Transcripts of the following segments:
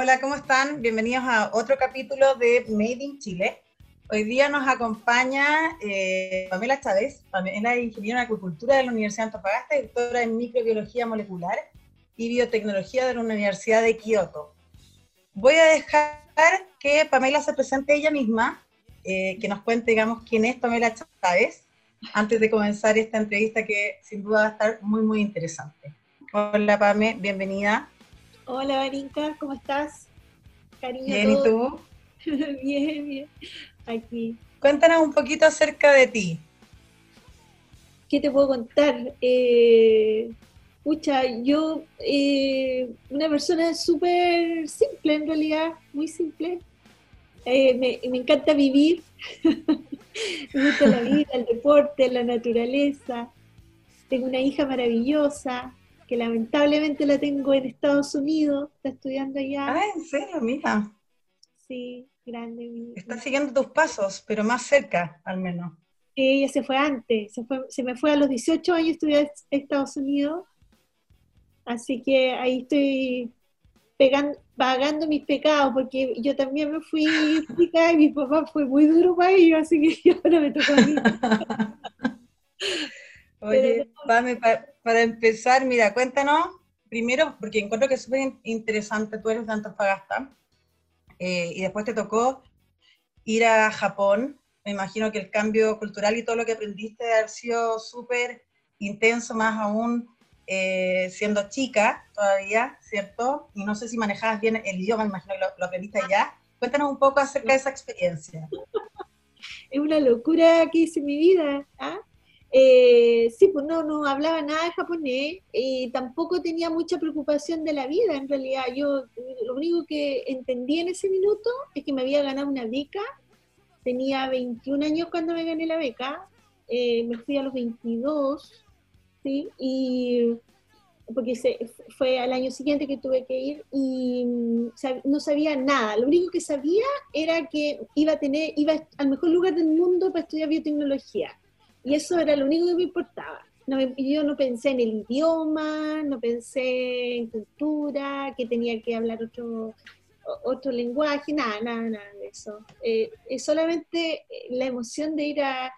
Hola, ¿cómo están? Bienvenidos a otro capítulo de Made in Chile. Hoy día nos acompaña eh, Pamela Chávez, Pamela es ingeniera en acuicultura de la Universidad de Antofagasta doctora en microbiología molecular y biotecnología de la Universidad de Kioto. Voy a dejar que Pamela se presente ella misma, eh, que nos cuente, digamos, quién es Pamela Chávez, antes de comenzar esta entrevista que sin duda va a estar muy, muy interesante. Hola, Pame, bienvenida. Hola, Marinka, ¿cómo estás? Cariño. Bien, ¿y tú? bien, bien. Aquí. Cuéntanos un poquito acerca de ti. ¿Qué te puedo contar? Eh, pucha, yo, eh, una persona súper simple en realidad, muy simple. Eh, me, me, encanta vivir, me gusta la vida, el deporte, la naturaleza. Tengo una hija maravillosa, que lamentablemente la tengo en Estados Unidos, está estudiando allá. Ah, ¿en serio? Mira. Sí, grande. Está siguiendo tus pasos, pero más cerca, al menos. Sí, ella se fue antes, se, fue, se me fue a los 18 años a estudiar en Estados Unidos, así que ahí estoy pegando, pagando mis pecados, porque yo también me fui chica y mi papá fue muy duro para ellos, así que ahora me tocó a mí. Oye, para, empezar, mira, cuéntanos, primero, porque encuentro que es súper interesante, tú eres de Antofagasta, eh, y después te tocó ir a Japón, me imagino que el cambio cultural y todo lo que aprendiste ha sido súper intenso, más aún eh, siendo chica todavía, ¿cierto? Y no sé si manejabas bien el idioma, me imagino que lo, lo aprendiste allá. Cuéntanos un poco acerca de esa experiencia. Es una locura que hice mi vida. ¿ah? Eh, sí, pues no, no hablaba nada de japonés y tampoco tenía mucha preocupación de la vida. En realidad, yo lo único que entendí en ese minuto es que me había ganado una beca. Tenía 21 años cuando me gané la beca. Eh, me fui a los 22, ¿sí? Y porque fue al año siguiente que tuve que ir y mm, no sabía nada. Lo único que sabía era que iba a tener, iba al mejor lugar del mundo para estudiar biotecnología y eso era lo único que me importaba. No yo no pensé en el idioma, no pensé en cultura, que tenía que hablar otro, otro lenguaje, nada, nada, nada de eso. Eh, es solamente la emoción de ir a,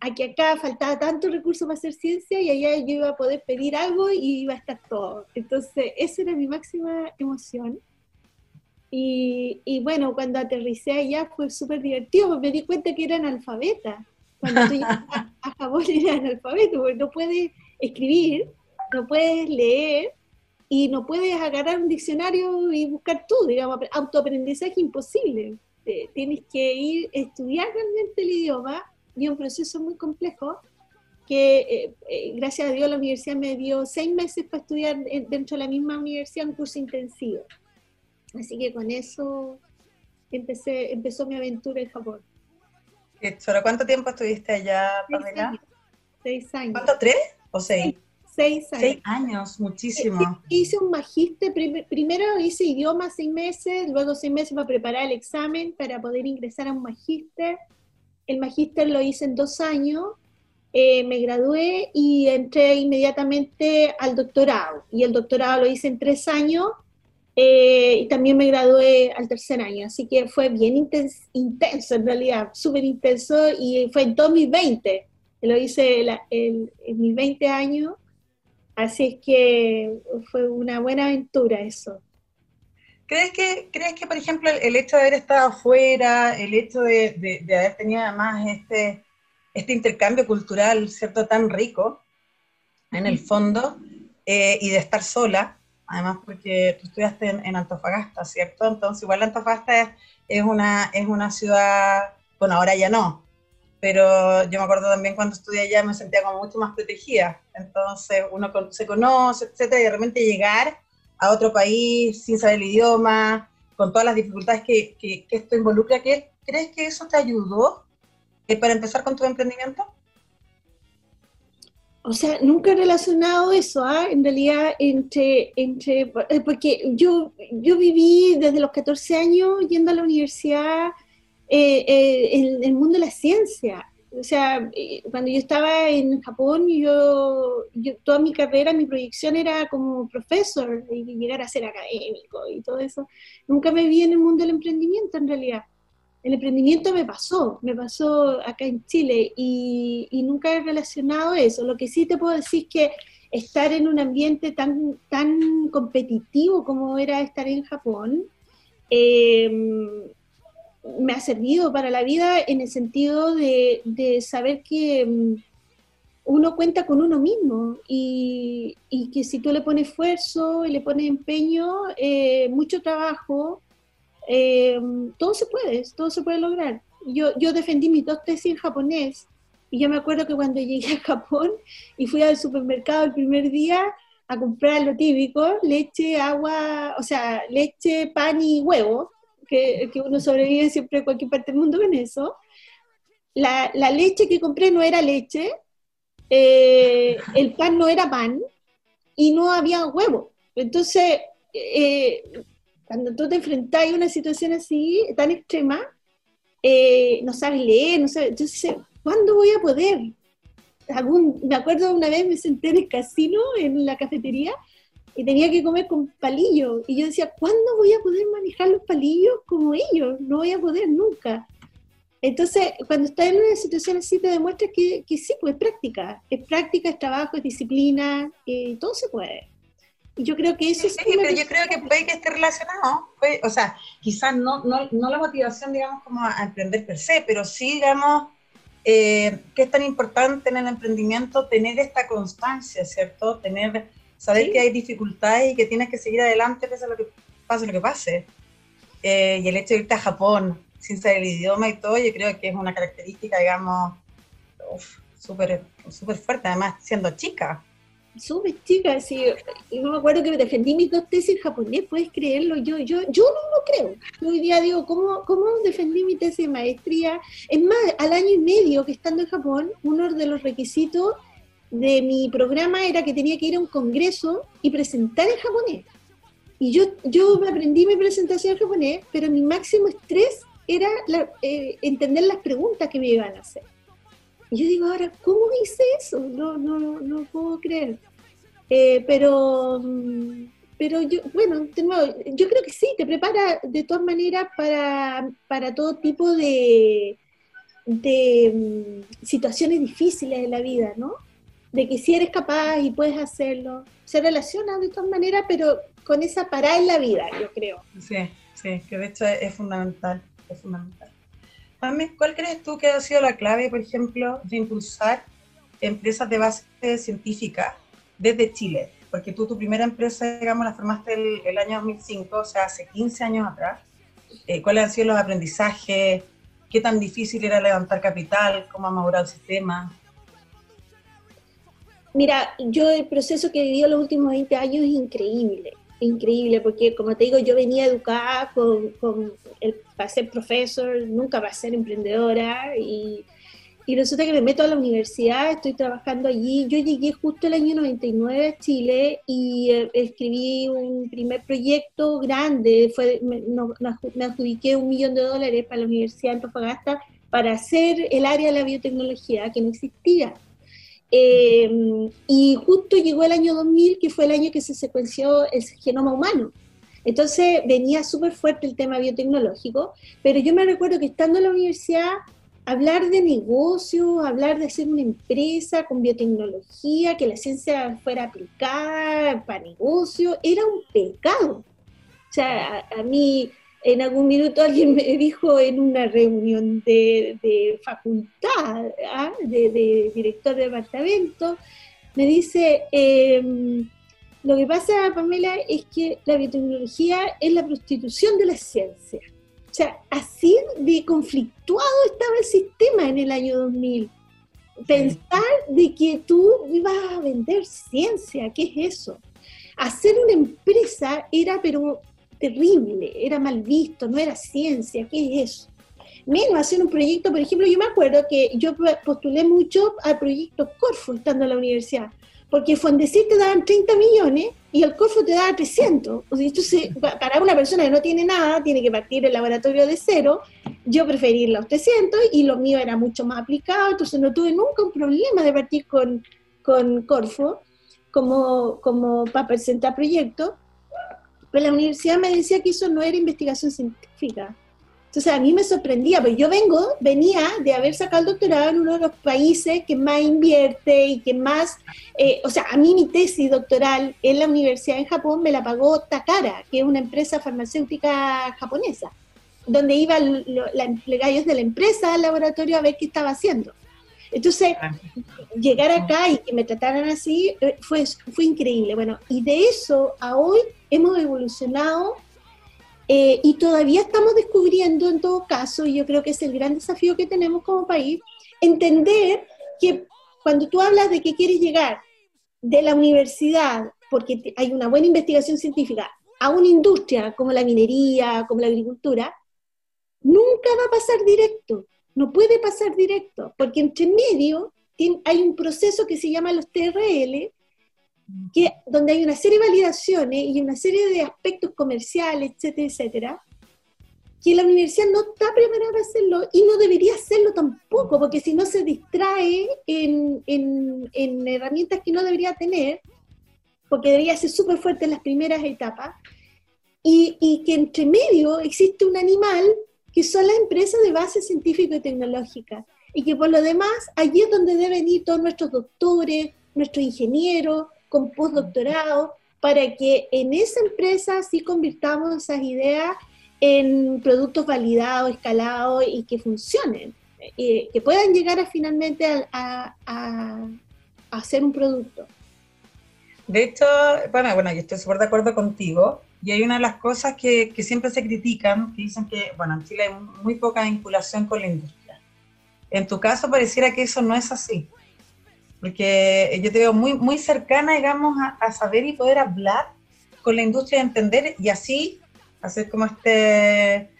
a, que acá faltaba tanto recurso para hacer ciencia y allá yo iba a poder pedir algo y iba a estar todo. Entonces, esa era mi máxima emoción. Y, y bueno, cuando aterricé allá fue súper divertido, me di cuenta que eran alfabetas cuando tú llegas a, Japón eres analfabeto, porque no puedes escribir, no puedes leer y no puedes agarrar un diccionario y buscar tú, digamos, autoaprendizaje imposible. tienes que ir a estudiar realmente el idioma y es un proceso muy complejo que eh, eh, gracias a Dios la universidad me dio seis meses para estudiar dentro de la misma universidad un curso intensivo. Así que con eso empecé, empezó mi aventura en Japón. ¿Solo cuánto tiempo estuviste allá, Pamela? Seis años. ¿Cuánto, tres o seis? Seis, años. Seis años, muchísimo. Eh, hice un magíster, primero hice idioma seis meses, luego seis meses para preparar el examen para poder ingresar a un magíster. El magíster lo hice en dos años, eh, me gradué y entré inmediatamente al doctorado. Y el doctorado lo hice en tres años eh, y también me gradué al tercer año, así que fue bien intenso, en realidad, súper intenso y fue en 2020, lo hice en mis 20 años, así es que fue una buena aventura eso. ¿Crees que, ¿Crees que, por ejemplo, el, hecho de haber estado afuera, el hecho de, de, haber tenido además este, este intercambio cultural, ¿cierto?, tan rico, en el fondo, eh, y de estar sola, además porque tú estudiaste en, Antofagasta, ¿cierto? Entonces, igual Antofagasta es, una, es una ciudad, bueno, ahora ya no, pero yo me acuerdo también cuando estudié allá me sentía como mucho más protegida. Entonces, uno se conoce, etcétera, y de repente llegar a otro país sin saber el idioma, con todas las dificultades que, que, esto involucra, ¿crees que eso te ayudó eh, para empezar con tu emprendimiento? O sea, nunca he relacionado eso, ¿ah? en realidad, entre, entre, eh, porque yo, yo viví desde los 14 años yendo a la universidad eh, eh, en el mundo de la ciencia. O sea, cuando yo estaba en Japón, yo, toda mi carrera, mi proyección era como profesor y llegar a ser académico y todo eso. Nunca me vi en el mundo del emprendimiento en realidad. El emprendimiento me pasó, me pasó acá en Chile y, nunca he relacionado eso. Lo que sí te puedo decir es que estar en un ambiente tan, competitivo como era estar en Japón, eh, me ha servido para la vida en el sentido de, saber que mm, uno cuenta con uno mismo y, que si tú le pones esfuerzo y le pones empeño, eh, mucho trabajo, eh, todo se puede, todo se puede lograr. Yo, yo defendí mis dos tesis en japonés y yo me acuerdo que cuando llegué a Japón y fui al supermercado el primer día a comprar lo típico, leche, agua, o sea, leche, pan y huevo, que, uno sobrevive siempre en cualquier parte del mundo con eso. La, leche que compré no era leche, eh, el pan no era pan y no había huevo. Entonces, eh, cuando tú te enfrentas a una situación así, tan extrema, eh, no sabes leer, no sabes, entonces, ¿cuándo voy a poder? Algún, me acuerdo una vez me senté en el casino, en la cafetería, y tenía que comer con palillos. Y yo decía, ¿cuándo voy a poder manejar los palillos como ellos? No voy a poder nunca. Entonces, cuando estás en una situación así, te demuestra que, que sí, pues es práctica. Es práctica, es trabajo, es disciplina, eh, todo se puede. Y yo creo que eso sí, pero yo creo que puede que esté relacionado, o sea, quizás no, no, no, la motivación, digamos, como a emprender per se, pero sí, digamos, eh, que es tan importante en el emprendimiento tener esta constancia, ¿cierto? Tener saber que hay dificultades y que tienes que seguir adelante pese a lo que pase lo que pase. Eh, y el hecho de irte a Japón sin saber el idioma y todo, yo creo que es una característica, digamos, súper super fuerte, además siendo chica. Súper chica, sí. Yo me acuerdo que me defendí mis dos tesis en japonés, puedes creerlo, yo, yo, yo no lo creo. hoy día digo, ¿cómo, ¿cómo defendí mi tesis de maestría? Es más, al año y medio que estando en Japón, uno de los requisitos de mi programa era que tenía que ir a un congreso y presentar en japonés. Y yo, yo aprendí mi presentación en japonés, pero mi máximo estrés era eh, entender las preguntas que me iban a hacer. Y yo digo, ahora, ¿cómo hice eso? No, no, no puedo creer. Eh, pero, mm, pero yo, bueno, yo creo que sí, te prepara de todas maneras para, para todo tipo de, de mm, situaciones difíciles en la vida, ¿no? de que si eres capaz y puedes hacerlo, se relaciona de todas maneras, pero con esa parada en la vida, yo creo. Sí, sí, que de hecho es fundamental, es fundamental. ¿Cuál crees tú que ha sido la clave, por ejemplo, de impulsar empresas de base científica desde Chile? Porque tú tu primera empresa, digamos, la formaste el, el año 2005, o sea, hace 15 años atrás. Eh, ¿Cuáles han sido los aprendizajes? ¿Qué tan difícil era levantar capital? ¿Cómo ha madurado el sistema? Mira, yo el proceso que he vivido los últimos 20 años es increíble, increíble, porque como te digo, yo venía educada con, con el, para ser profesor, nunca para ser emprendedora, y, y resulta que me meto a la universidad, estoy trabajando allí. Yo llegué justo el año 99 a Chile y eh, escribí un primer proyecto grande, fue, me, adjudiqué un millón de dólares para la Universidad de Antofagasta para hacer el área de la biotecnología que no existía. Eh, y justo llegó el año 2000, que fue el año que se secuenció el genoma humano. Entonces venía súper fuerte el tema biotecnológico, pero yo me recuerdo que estando en la universidad, hablar de negocio, hablar de hacer una empresa con biotecnología, que la ciencia fuera aplicada para negocio, era un pecado. O sea, a mí en algún minuto alguien me dijo en una reunión de, facultad, ¿ah? de, director de departamento, me dice, em, lo que pasa, Pamela, es que la biotecnología es la prostitución de la ciencia. O sea, así de conflictuado estaba el sistema en el año 2000. Pensar de que tú ibas a vender ciencia, ¿qué es eso? Hacer una empresa era, pero terrible, era mal visto, no era ciencia, ¿qué es eso? Menos hacer un proyecto, por ejemplo, yo me acuerdo que yo postulé mucho al proyecto Corfo estando en la universidad, porque Fondecir te daban 30 millones y el Corfo te daba 300. O sea, para una persona que no tiene nada, tiene que partir el laboratorio de cero, yo preferí los 300 y lo mío era mucho más aplicado, entonces no tuve nunca un problema de partir con, con Corfo como, como para presentar proyectos, pero la universidad me decía que eso no era investigación científica. Entonces a mí me sorprendía, porque yo vengo, venía de haber sacado el doctorado en uno de los países que más invierte y que más, eh, o sea, a mí mi tesis doctoral en la universidad en Japón me la pagó Takara, que es una empresa farmacéutica japonesa, donde iban los empleados de la empresa al laboratorio a ver qué estaba haciendo. Entonces, ah. llegar acá y que me trataran así eh, fue, fue increíble. Bueno, y de eso a hoy hemos evolucionado eh, y todavía estamos descubriendo en todo caso, y yo creo que es el gran desafío que tenemos como país, entender que cuando tú hablas de que quieres llegar de la universidad, porque hay una buena investigación científica, a una industria como la minería, como la agricultura, nunca va a pasar directo, no puede pasar directo, porque entre medio hay un proceso que se llama los TRL, que, donde hay una serie de validaciones y una serie de aspectos comerciales, etcétera, etcétera, que la universidad no está preparada para hacerlo y no debería hacerlo tampoco, porque si no se distrae en, en, herramientas que no debería tener, porque debería ser súper fuerte en las primeras etapas, y, y, que entre medio existe un animal que son las empresas de base científica y tecnológica, y que por lo demás allí es donde deben ir todos nuestros doctores, nuestros ingenieros, con postdoctorado, para que en esa empresa sí convirtamos esas ideas en productos validados, escalados y que funcionen, que puedan llegar a finalmente a, a, hacer un producto. De hecho, bueno, bueno, yo estoy súper de acuerdo contigo. Y hay una de las cosas que, que, siempre se critican, que dicen que, bueno, en Chile hay muy poca vinculación con la industria. En tu caso pareciera que eso no es así porque yo te veo muy, muy cercana, digamos, a, saber y poder hablar con la industria, entender y así hacer como este,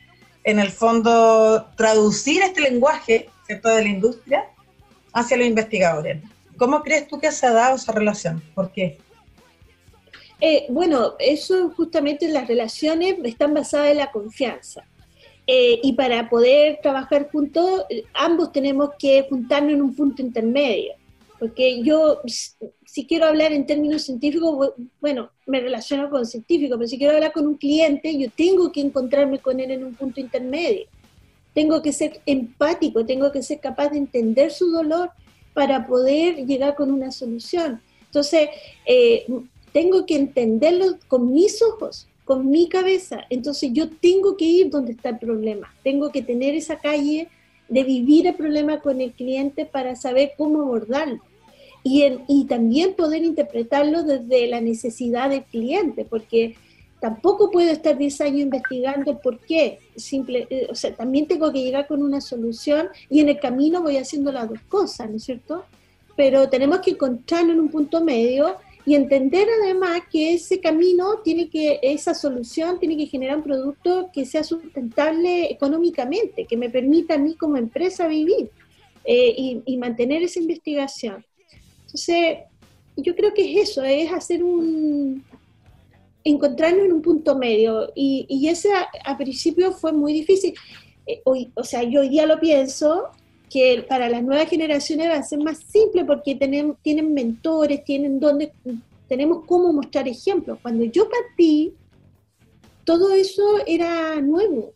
en el fondo, traducir este lenguaje, ¿cierto?, de la industria hacia los investigadores. ¿Cómo crees tú que se ha dado esa relación? ¿Por qué? Eh, bueno, eso justamente las relaciones están basadas en la confianza. Eh, y para poder trabajar juntos, ambos tenemos que juntarnos en un punto intermedio porque yo, si quiero hablar en términos científicos, bueno, me relaciono con científicos, pero si quiero hablar con un cliente, yo tengo que encontrarme con él en un punto intermedio. Tengo que ser empático, tengo que ser capaz de entender su dolor para poder llegar con una solución. Entonces, eh, tengo que entenderlo con mis ojos, con mi cabeza. Entonces, yo tengo que ir donde está el problema. Tengo que tener esa calle de vivir el problema con el cliente para saber cómo abordarlo. Y, y también poder interpretarlo desde la necesidad del cliente, porque tampoco puedo estar 10 años investigando por qué. Simple, eh, o sea, también tengo que llegar con una solución y en el camino voy haciendo las dos cosas, ¿no es cierto? Pero tenemos que encontrarnos en un punto medio y entender además que ese camino tiene que, esa solución tiene que generar un producto que sea sustentable económicamente, que me permita a mí como empresa vivir eh, y, mantener esa investigación. Entonces, yo creo que es eso, es hacer un, encontrarnos en un punto medio y, y ese a, principio fue muy difícil. Eh, hoy, o sea, yo hoy día lo pienso que para las nuevas generaciones va a ser más simple porque tienen, tienen mentores, tienen donde, tenemos cómo mostrar ejemplos. Cuando yo partí, todo eso era nuevo.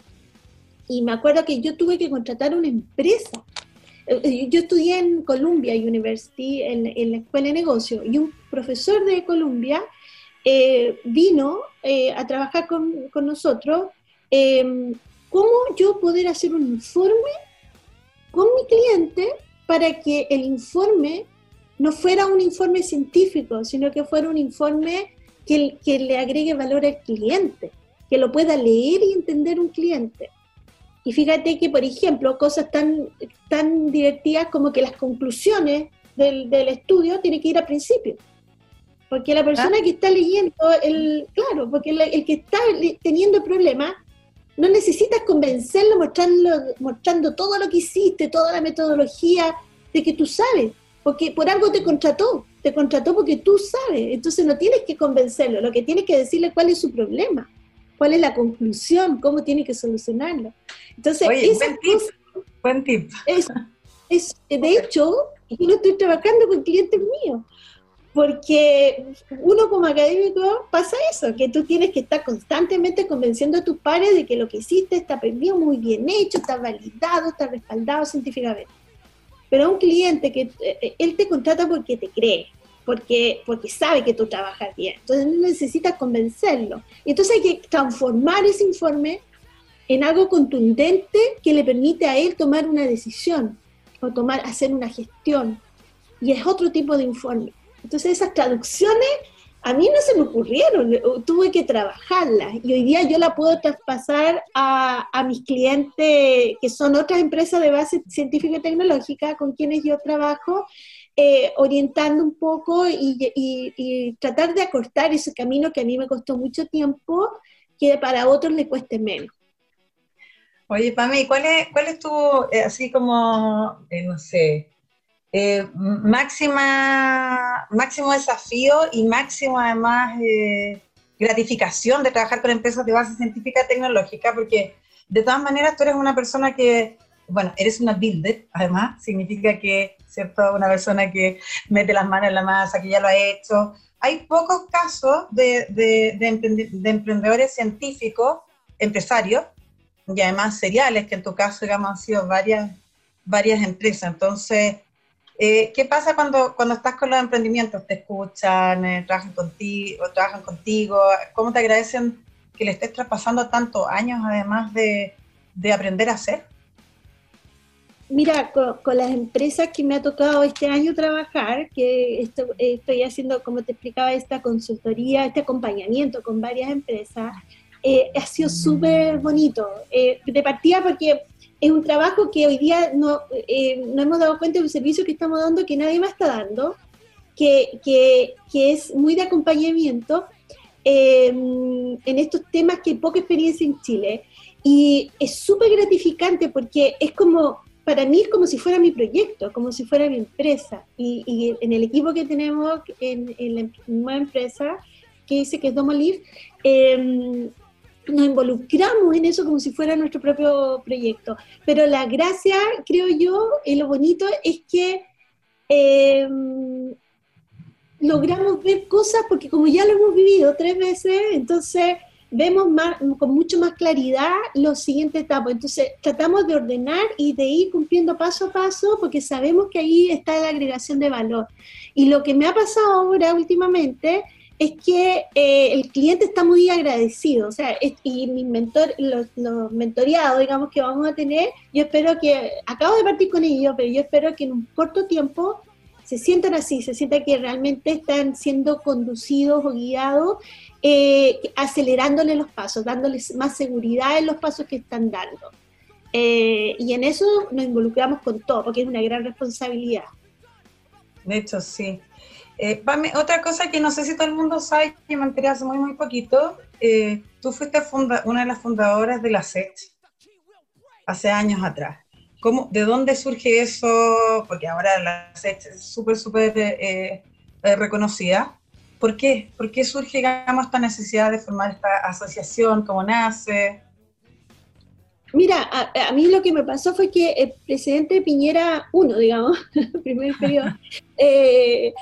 Y me acuerdo que yo tuve que contratar una empresa. Eh, eh, yo estudié en Columbia University, en, la escuela de negocio, y un profesor de Columbia eh, vino a trabajar con, con nosotros. ¿Cómo yo poder hacer un informe con mi cliente para que el informe no fuera un informe científico, sino que fuera un informe que, que le agregue valor al cliente, que lo pueda leer y entender un cliente. Y fíjate que, por ejemplo, cosas tan, tan divertidas como que las conclusiones del, del estudio tienen que ir al principio. Porque la persona ah. que está leyendo, el, claro, porque el, el que está teniendo el problema no necesitas convencerlo mostrando, mostrando todo lo que hiciste, toda la metodología de que tú sabes, porque por algo te contrató, te contrató porque tú sabes, entonces no tienes que convencerlo, lo que tienes que decirle cuál es su problema. cuál es la conclusión, cómo tiene que solucionarlo. Entonces, Oye, buen tip, buen tip. Es, de hecho, yo no estoy trabajando con clientes míos, porque uno como académico pasa eso, que tú tienes que estar constantemente convenciendo a tus pares de que lo que hiciste está bien, muy bien hecho, está validado, está respaldado científicamente. Pero a un cliente que eh, él te contrata porque te cree, porque, porque sabe que tú trabajas bien. Entonces necesitas convencerlo. Y entonces hay que transformar ese informe en algo contundente que le permite a él tomar una decisión o tomar, hacer una gestión. Y es otro tipo de informe. Entonces esas traducciones a mí no se me ocurrieron, tuve que trabajarlas y hoy día yo la puedo traspasar a, a, mis clientes que son otras empresas de base científica y tecnológica con quienes yo trabajo eh, orientando un poco y, tratar de acortar ese camino que a mí me costó mucho tiempo, que para otros le cueste menos. Oye, Pame, ¿cuál es, cuál es tu, eh, así como, eh, no sé, máxima, máximo desafío y máximo además gratificación de trabajar con empresas de base científica tecnológica? Porque de todas maneras tú eres una persona que, bueno, eres una builder, además, significa que ¿cierto? Una persona que mete las manos en la masa, que ya lo ha hecho. Hay pocos casos de, de, emprendedores científicos, empresarios, y además seriales, que en tu caso, digamos, han sido varias, varias empresas. Entonces, eh, ¿qué pasa cuando, cuando estás con los emprendimientos? ¿Te escuchan, eh, trabajan, contigo, trabajan contigo? ¿Cómo te agradecen que le estés traspasando tantos años, además de, de aprender a hacer? Mira, con, las empresas que me ha tocado este año trabajar, que estoy haciendo, como te explicaba, esta consultoría, este acompañamiento con varias empresas, eh, ha sido súper bonito. Eh, de partida porque es un trabajo que hoy día no, eh, no hemos dado cuenta de un servicio que estamos dando que nadie más está dando, que, que, que es muy de acompañamiento en estos temas que hay poca experiencia en Chile. Y es súper gratificante porque es como para mí es como si fuera mi proyecto, como si fuera mi empresa. Y, en el equipo que tenemos en, la nueva empresa, que dice que es Domolive, em, nos involucramos en eso como si fuera nuestro propio proyecto. Pero la gracia, creo yo, y lo bonito es que em, logramos ver cosas, porque como ya lo hemos vivido tres veces, entonces vemos más, con mucho más claridad los siguientes etapas. Entonces, tratamos de ordenar y de ir cumpliendo paso a paso porque sabemos que ahí está la agregación de valor. Y lo que me ha pasado ahora últimamente es que eh, el cliente está muy agradecido, o sea, y mis mentor, los, los, mentoreados, digamos, que vamos a tener, yo espero que, acabo de partir con ellos, pero yo espero que en un corto tiempo se sientan así, se sientan que realmente están siendo conducidos o guiados eh, acelerándole los pasos, dándoles más seguridad en los pasos que están dando. Eh, y en eso nos involucramos con todo, porque es una gran responsabilidad. De hecho, sí. Eh, otra cosa que no sé si todo el mundo sabe, que me enteré hace muy, muy poquito, tú fuiste una de las fundadoras de la SET hace años atrás. ¿Cómo, ¿De dónde surge eso? Porque ahora la SET es súper, súper reconocida. ¿Por qué? ¿Por qué surge, digamos, esta necesidad de formar esta asociación? ¿Cómo nace? Mira, a, mí lo que me pasó fue que el presidente Piñera, uno, digamos, primer periodo, eh,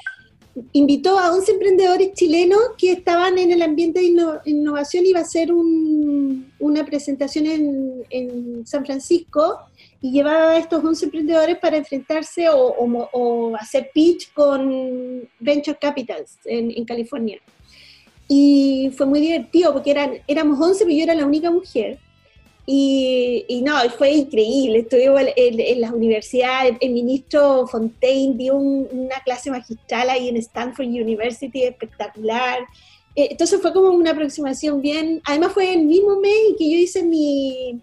invitó a 11 emprendedores chilenos que estaban en el ambiente de innovación, iba a hacer una presentación en, en San Francisco y llevaba a estos 11 emprendedores para enfrentarse o, hacer pitch con Venture Capitals en, California. Y fue muy divertido porque eran, éramos 11, pero yo era la única mujer. Y, no, fue increíble. Estuve en, las universidades, el ministro Fontaine dio una clase magistral ahí en Stanford University, espectacular. Eh, entonces fue como una aproximación bien, además fue el mismo mes que yo hice mi,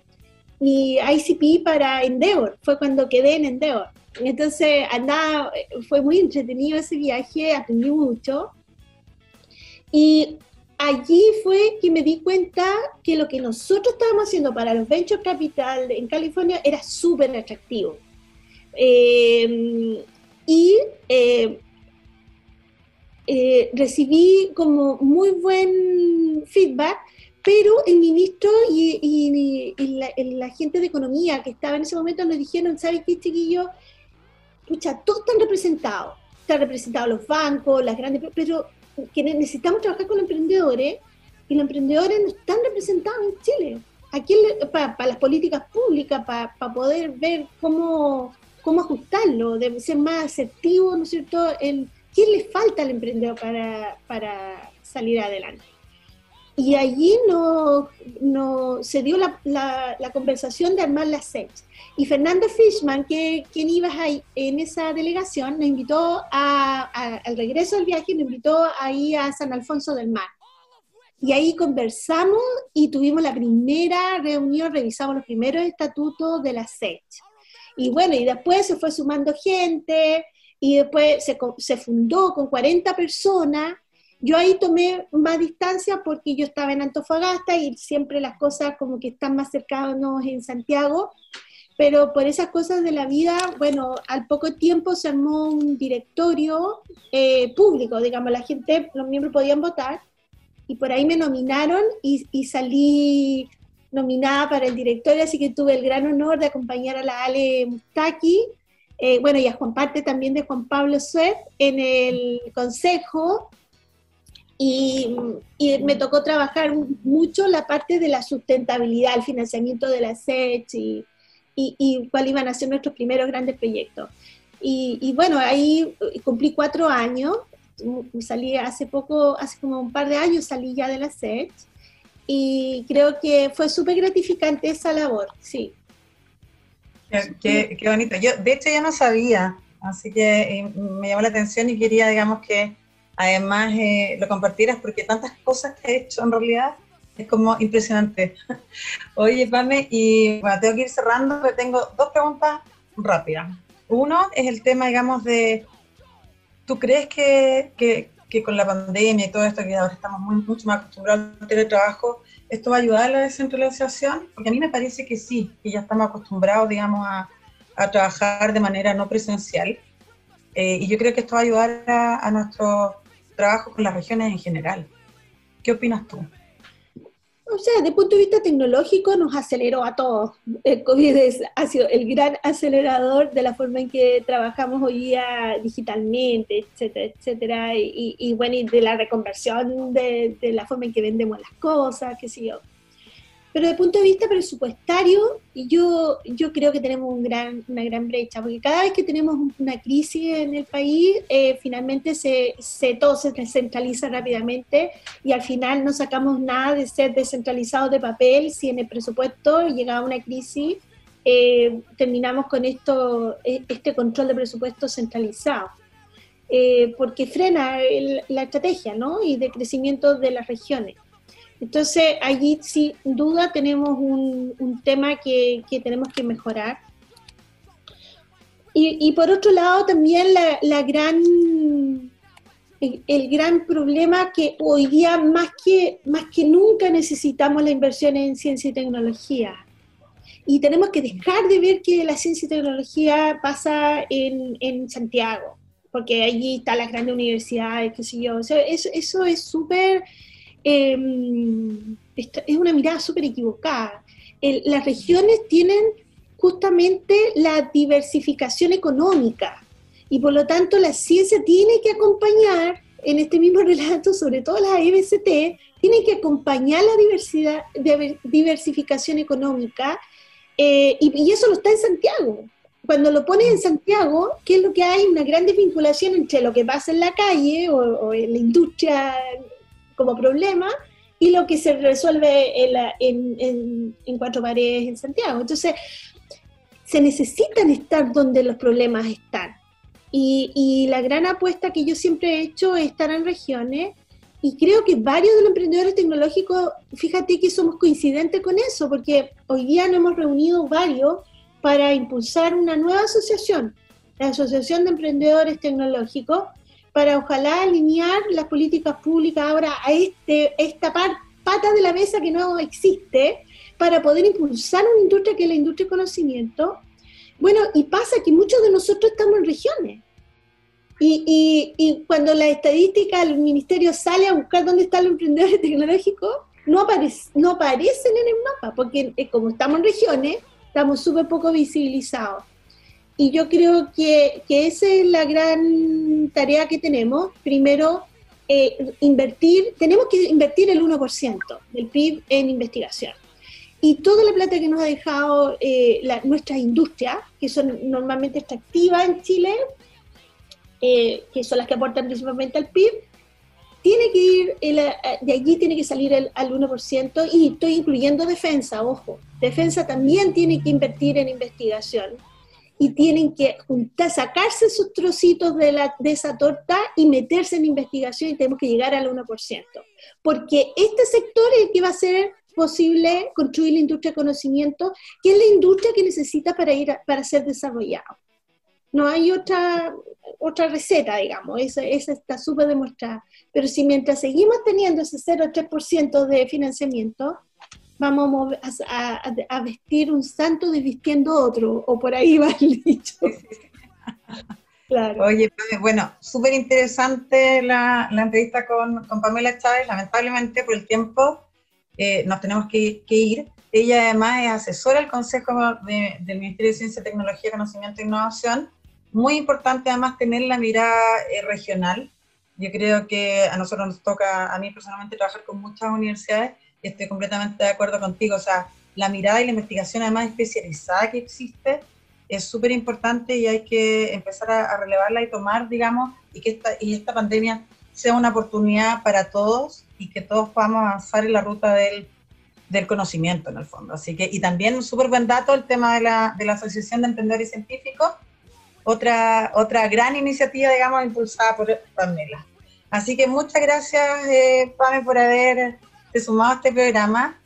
mi ICP para Endeavor, fue cuando quedé en Endeavor. Entonces, andaba, fue muy entretenido ese viaje, aprendí mucho. Y allí fue que me di cuenta que lo que nosotros estábamos haciendo para los Venture Capital en California era súper atractivo. Eh, y eh, eh, recibí como muy buen feedback pero el ministro y, la, gente de economía que estaba en ese momento nos dijeron, ¿sabes qué, chiquillo? Pucha, todos están representados. Están representados los bancos, las grandes, pero que necesitamos trabajar con emprendedores y los emprendedores no están representados en Chile. Aquí para, las políticas públicas, para, poder ver cómo, cómo ajustarlo, debe ser más asertivo, ¿no es cierto?, en qué le falta al emprendedor para, para salir adelante. Y allí no, no se dio la, la, conversación de armar la SEC. Y Fernando Fishman, que quien iba ahí, en esa delegación, nos invitó a, al regreso del viaje, nos invitó ahí a San Alfonso del Mar. Y ahí conversamos y tuvimos la primera reunión, revisamos los primeros estatutos de la SEC. Y bueno, y después se fue sumando gente, y después se, se fundó con 40 personas, yo ahí tomé más distancia porque yo estaba en Antofagasta y siempre las cosas como que están más cercanos en Santiago, pero por esas cosas de la vida, bueno, al poco tiempo se armó un directorio eh, público, digamos, la gente, los miembros podían votar, y por ahí me nominaron y, y, salí nominada para el directorio, así que tuve el gran honor de acompañar a la Ale Mustaki, eh, bueno, y a Juan Parte también de Juan Pablo Suez en el consejo, y, me tocó trabajar mucho la parte de la sustentabilidad, el financiamiento de la SEC y, y, cuáles iban a ser nuestros primeros grandes proyectos. Y, bueno, ahí cumplí cuatro años, salí hace poco, hace como un par de años salí ya de la SEC y creo que fue súper gratificante esa labor, sí. Qué, qué, bonito. Yo, de hecho, ya no sabía, así que eh, me llamó la atención y quería, digamos, que además eh, lo compartieras porque tantas cosas que he hecho en realidad es como impresionante. Oye, Pame, y bueno, tengo que ir cerrando, pero tengo dos preguntas rápidas. Uno es el tema, digamos, de, ¿tú crees que, que, con la pandemia y todo esto, que ahora estamos muy, mucho más acostumbrados al teletrabajo, esto va a ayudar a la descentralización? Porque a mí me parece que sí, que ya estamos acostumbrados, digamos, a, a trabajar de manera no presencial. Eh, y yo creo que esto va a ayudar a, a nuestros trabajo con las regiones en general. ¿Qué opinas tú? O sea, desde el punto de vista tecnológico nos aceleró a todos. El COVID ha sido el gran acelerador de la forma en que trabajamos hoy día digitalmente, etcétera, etcétera, y, bueno, y de la reconversión de, de, la forma en que vendemos las cosas, qué sé yo. Pero el punto de vista presupuestario, yo, yo creo que tenemos una gran brecha, porque cada vez que tenemos una crisis en el país, eh, finalmente se, se, todo se descentraliza rápidamente y al final no sacamos nada de ser descentralizados de papel si en el presupuesto llega una crisis, eh, terminamos con esto, e, este control de presupuesto centralizado. Eh, porque frena la estrategia ¿no? y de crecimiento de las regiones. Entonces, allí sin duda tenemos un, tema que, tenemos que mejorar. Y, por otro lado, también la, gran, el, gran problema que hoy día más que, más que nunca necesitamos la inversión en ciencia y tecnología. Y tenemos que dejar de ver que la ciencia y tecnología pasa en, Santiago, porque allí están las grandes universidades, qué sé yo. eso, eso es súper Em, es una mirada súper equivocada. las regiones tienen justamente la diversificación económica y por lo tanto la ciencia tiene que acompañar, en este mismo relato, sobre todo las MST, tiene que acompañar la diversidad, diversificación económica eh, y, eso lo está en Santiago. Cuando lo pones en Santiago, ¿qué es lo que hay? Una gran desvinculación entre lo que pasa en la calle o, o en la industria como problema y lo que se resuelve en, en, cuatro paredes en Santiago. Entonces, se necesitan estar donde los problemas están. Y, y, la gran apuesta que yo siempre he hecho es estar en regiones y creo que varios de los emprendedores tecnológicos, fíjate que somos coincidentes con eso, porque hoy día nos hemos reunido varios para impulsar una nueva asociación, la Asociación de Emprendedores Tecnológicos, para ojalá alinear las políticas públicas ahora a este, esta pata de la mesa que no existe, para poder impulsar una industria que es la industria de conocimiento. Bueno, y pasa que muchos de nosotros estamos en regiones. Y, y, cuando la estadística, el ministerio sale a buscar dónde están los emprendedores tecnológicos, no, no aparecen en el mapa, porque eh, como estamos en regiones, estamos súper poco visibilizados. Y yo creo que, que, esa es la gran tarea que tenemos. Primero, eh, invertir, tenemos que invertir el 1% del PIB en investigación. Y toda la plata que nos ha dejado eh, la, nuestras industrias, que son normalmente extractivas en Chile, eh, que son las que aportan principalmente al PIB, tiene que ir, de allí tiene que salir el, al 1%, y estoy incluyendo defensa, ojo, defensa también tiene que invertir en investigación y tienen que juntar, sacarse sus trocitos de, la, de esa torta y meterse en investigación y tenemos que llegar al 1%. Porque este sector es el que va a ser posible construir la industria de conocimiento, que es la industria que necesita para, ir para ser desarrollado. No hay otra, otra receta, digamos, esa, esa está súper demostrada. Pero si mientras seguimos teniendo ese 0,3% de financiamiento, vamos a, vestir un santo desvistiendo otro, o por ahí va el dicho. Claro. Oye, bueno, súper interesante la, entrevista con, Pamela Chávez, lamentablemente por el tiempo eh, nos tenemos que, ir. Ella además es asesora del Consejo del Ministerio de Ciencia, Tecnología, Conocimiento e Innovación. Muy importante además tener la mirada eh, regional. Yo creo que a nosotros nos toca, a mí personalmente, trabajar con muchas universidades estoy completamente de acuerdo contigo. O sea, la mirada y la investigación además especializada que existe es súper importante y hay que empezar a, relevarla y tomar, digamos, y que esta, y esta pandemia sea una oportunidad para todos y que todos podamos avanzar en la ruta del, del conocimiento, en el fondo. Así que, y también un súper buen dato el tema de la, de la Asociación de Emprendedores Científicos, otra, otra gran iniciativa, digamos, impulsada por Pamela. Así que muchas gracias, eh, Pame, por haber sumado a este programa.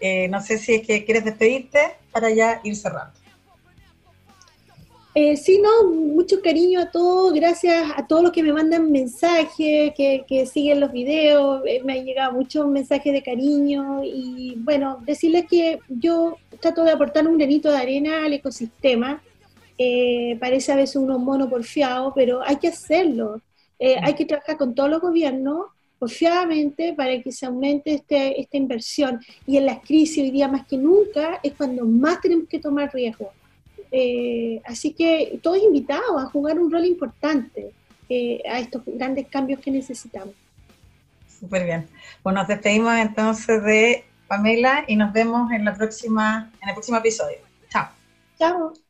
Eh, no sé si es que quieres despedirte para ya ir cerrando. Eh, sí, no, mucho cariño a todos, gracias a todos los que me mandan mensajes, que, que siguen los videos, eh, me han llegado muchos mensajes de cariño y bueno, decirles que yo trato de aportar un granito de arena al ecosistema, eh, parece a veces uno mono porfiado, pero hay que hacerlo, hay que trabajar con todos los gobiernos confiadamente para que se aumente este, esta inversión. Y en las crisis hoy día más que nunca es cuando más tenemos que tomar riesgo. Eh, así que todos invitados a jugar un rol importante eh, a estos grandes cambios que necesitamos. Súper bien. Bueno, nos despedimos entonces de Pamela y nos vemos en, la próxima, en el próximo episodio. Chao. Chao.